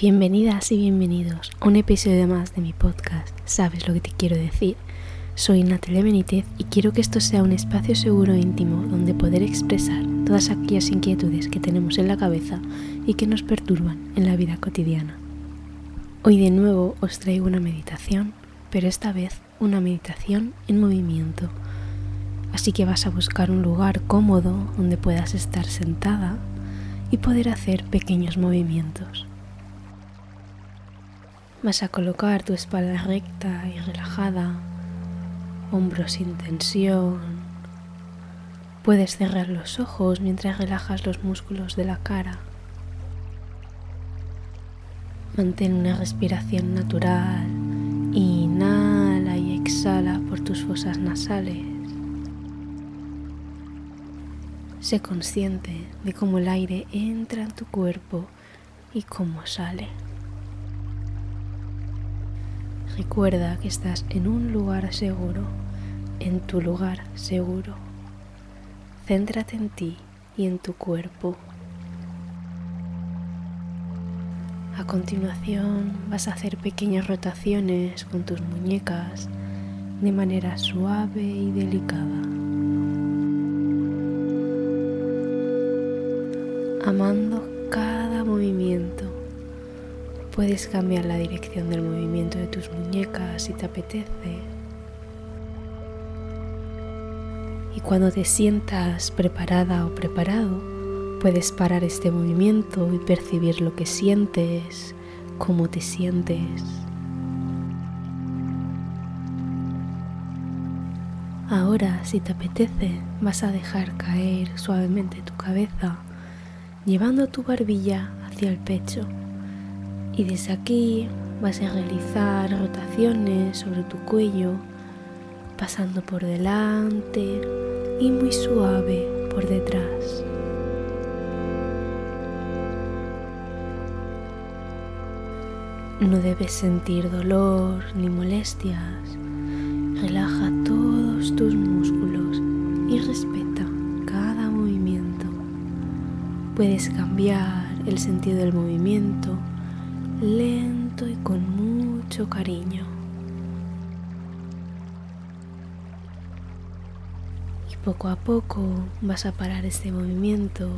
Bienvenidas y bienvenidos a un episodio más de mi podcast. Sabes lo que te quiero decir. Soy Natalia Benítez y quiero que esto sea un espacio seguro e íntimo donde poder expresar todas aquellas inquietudes que tenemos en la cabeza y que nos perturban en la vida cotidiana. Hoy de nuevo os traigo una meditación, pero esta vez una meditación en movimiento. Así que vas a buscar un lugar cómodo donde puedas estar sentada y poder hacer pequeños movimientos. Vas a colocar tu espalda recta y relajada, hombros sin tensión. Puedes cerrar los ojos mientras relajas los músculos de la cara. Mantén una respiración natural. Inhala y exhala por tus fosas nasales. Sé consciente de cómo el aire entra en tu cuerpo y cómo sale. Recuerda que estás en un lugar seguro, en tu lugar seguro. Céntrate en ti y en tu cuerpo. A continuación vas a hacer pequeñas rotaciones con tus muñecas de manera suave y delicada. Amando Puedes cambiar la dirección del movimiento de tus muñecas si te apetece. Y cuando te sientas preparada o preparado, puedes parar este movimiento y percibir lo que sientes, cómo te sientes. Ahora, si te apetece, vas a dejar caer suavemente tu cabeza, llevando tu barbilla hacia el pecho y desde aquí vas a realizar rotaciones sobre tu cuello, pasando por delante y muy suave por detrás. No debes sentir dolor ni molestias. Relaja todos tus músculos y respeta cada movimiento. Puedes cambiar el sentido del movimiento lento y con mucho cariño. Y poco a poco vas a parar este movimiento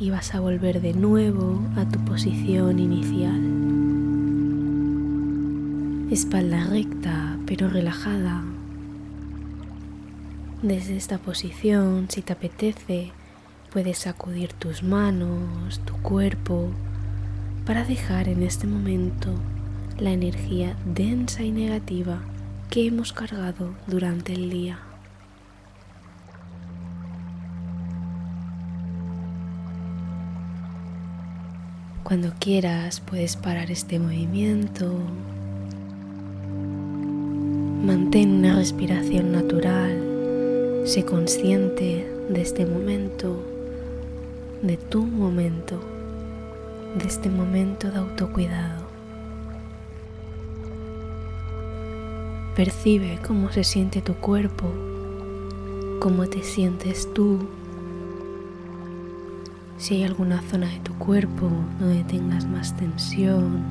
y vas a volver de nuevo a tu posición inicial. Espalda recta pero relajada. Desde esta posición, si te apetece, puedes sacudir tus manos, tu cuerpo para dejar en este momento la energía densa y negativa que hemos cargado durante el día. Cuando quieras puedes parar este movimiento. Mantén una respiración natural. Sé consciente de este momento, de tu momento de este momento de autocuidado. Percibe cómo se siente tu cuerpo, cómo te sientes tú. Si hay alguna zona de tu cuerpo donde tengas más tensión.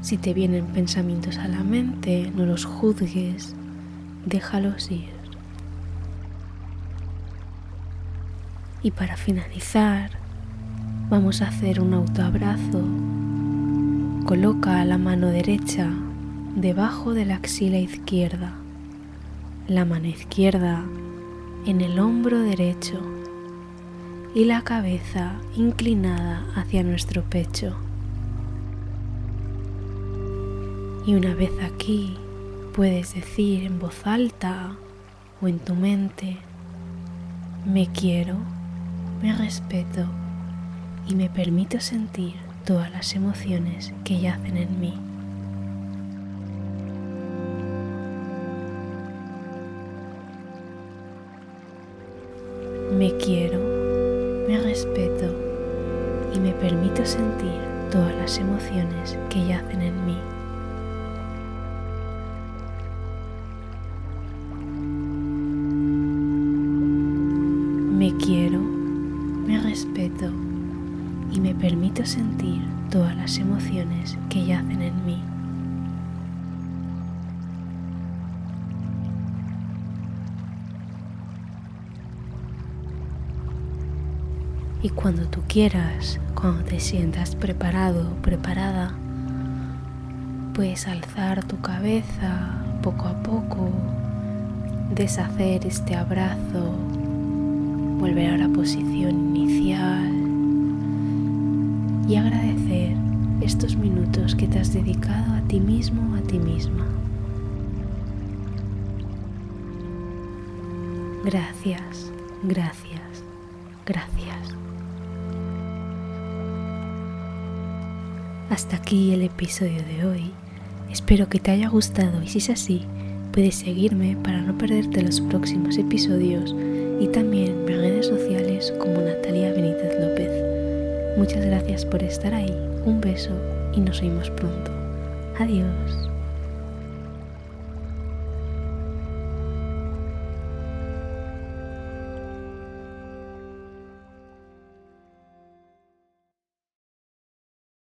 Si te vienen pensamientos a la mente, no los juzgues, déjalos ir. Y para finalizar, vamos a hacer un autoabrazo. Coloca la mano derecha debajo de la axila izquierda, la mano izquierda en el hombro derecho y la cabeza inclinada hacia nuestro pecho. Y una vez aquí puedes decir en voz alta o en tu mente, me quiero me respeto y me permito sentir todas las emociones que yacen en mí. Me quiero, me respeto y me permito sentir todas las emociones que yacen en mí. Me quiero, me respeto y me permito sentir todas las emociones que yacen en mí. Y cuando tú quieras, cuando te sientas preparado o preparada, puedes alzar tu cabeza poco a poco, deshacer este abrazo, volver a la posición inicial y agradecer estos minutos que te has dedicado a ti mismo a ti misma. Gracias, gracias, gracias. Hasta aquí el episodio de hoy. Espero que te haya gustado y si es así, puedes seguirme para no perderte los próximos episodios y también mis redes sociales como Natalia Benítez López. Muchas gracias por estar ahí, un beso y nos vemos pronto. Adiós.